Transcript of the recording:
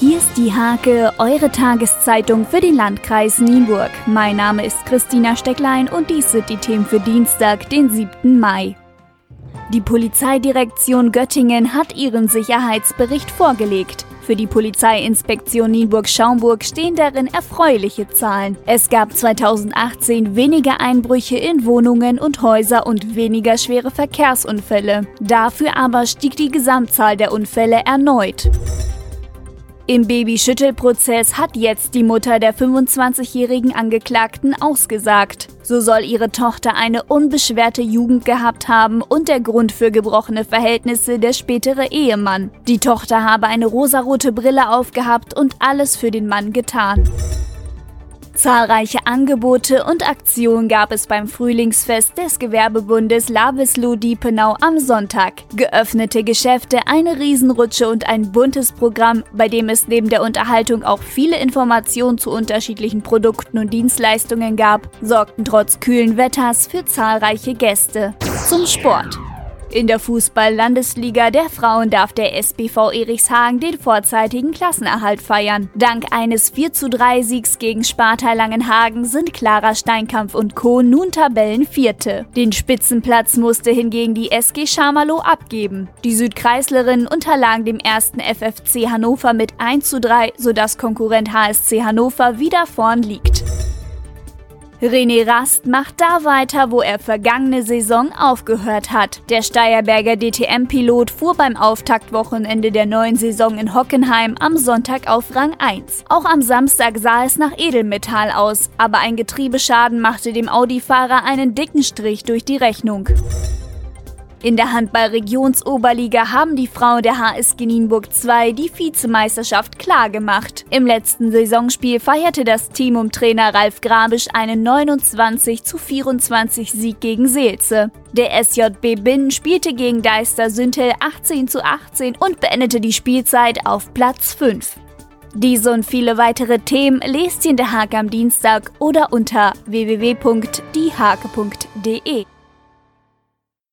Hier ist die Hake, eure Tageszeitung für den Landkreis Nienburg. Mein Name ist Christina Stecklein und dies sind die Themen für Dienstag, den 7. Mai. Die Polizeidirektion Göttingen hat ihren Sicherheitsbericht vorgelegt. Für die Polizeiinspektion Nienburg-Schaumburg stehen darin erfreuliche Zahlen. Es gab 2018 weniger Einbrüche in Wohnungen und Häuser und weniger schwere Verkehrsunfälle. Dafür aber stieg die Gesamtzahl der Unfälle erneut. Im Babyschüttelprozess hat jetzt die Mutter der 25-jährigen Angeklagten ausgesagt. So soll ihre Tochter eine unbeschwerte Jugend gehabt haben und der Grund für gebrochene Verhältnisse der spätere Ehemann. Die Tochter habe eine rosarote Brille aufgehabt und alles für den Mann getan. Zahlreiche Angebote und Aktionen gab es beim Frühlingsfest des Gewerbebundes Lavislo Diepenau am Sonntag. Geöffnete Geschäfte, eine Riesenrutsche und ein buntes Programm, bei dem es neben der Unterhaltung auch viele Informationen zu unterschiedlichen Produkten und Dienstleistungen gab, sorgten trotz kühlen Wetters für zahlreiche Gäste. Zum Sport. In der Fußball-Landesliga der Frauen darf der SBV Erichshagen den vorzeitigen Klassenerhalt feiern. Dank eines 43 Siegs gegen Sparta Langenhagen sind Clara Steinkampf und Co. nun Tabellenvierte. Den Spitzenplatz musste hingegen die SG Schamalow abgeben. Die Südkreislerinnen unterlagen dem ersten FFC Hannover mit 1 zu 3, sodass Konkurrent HSC Hannover wieder vorn liegt. René Rast macht da weiter, wo er vergangene Saison aufgehört hat. Der Steierberger DTM-Pilot fuhr beim Auftaktwochenende der neuen Saison in Hockenheim am Sonntag auf Rang 1. Auch am Samstag sah es nach Edelmetall aus, aber ein Getriebeschaden machte dem Audi-Fahrer einen dicken Strich durch die Rechnung. In der Handball-Regionsoberliga haben die Frauen der HSG Nienburg 2 die Vizemeisterschaft klargemacht. Im letzten Saisonspiel feierte das Team um Trainer Ralf Grabisch einen 29 zu 24 Sieg gegen Seelze. Der SJB Binnen spielte gegen Deister Süntel 18 zu 18 und beendete die Spielzeit auf Platz 5. Diese und viele weitere Themen lest ihr in der Hake am Dienstag oder unter www.diehake.de.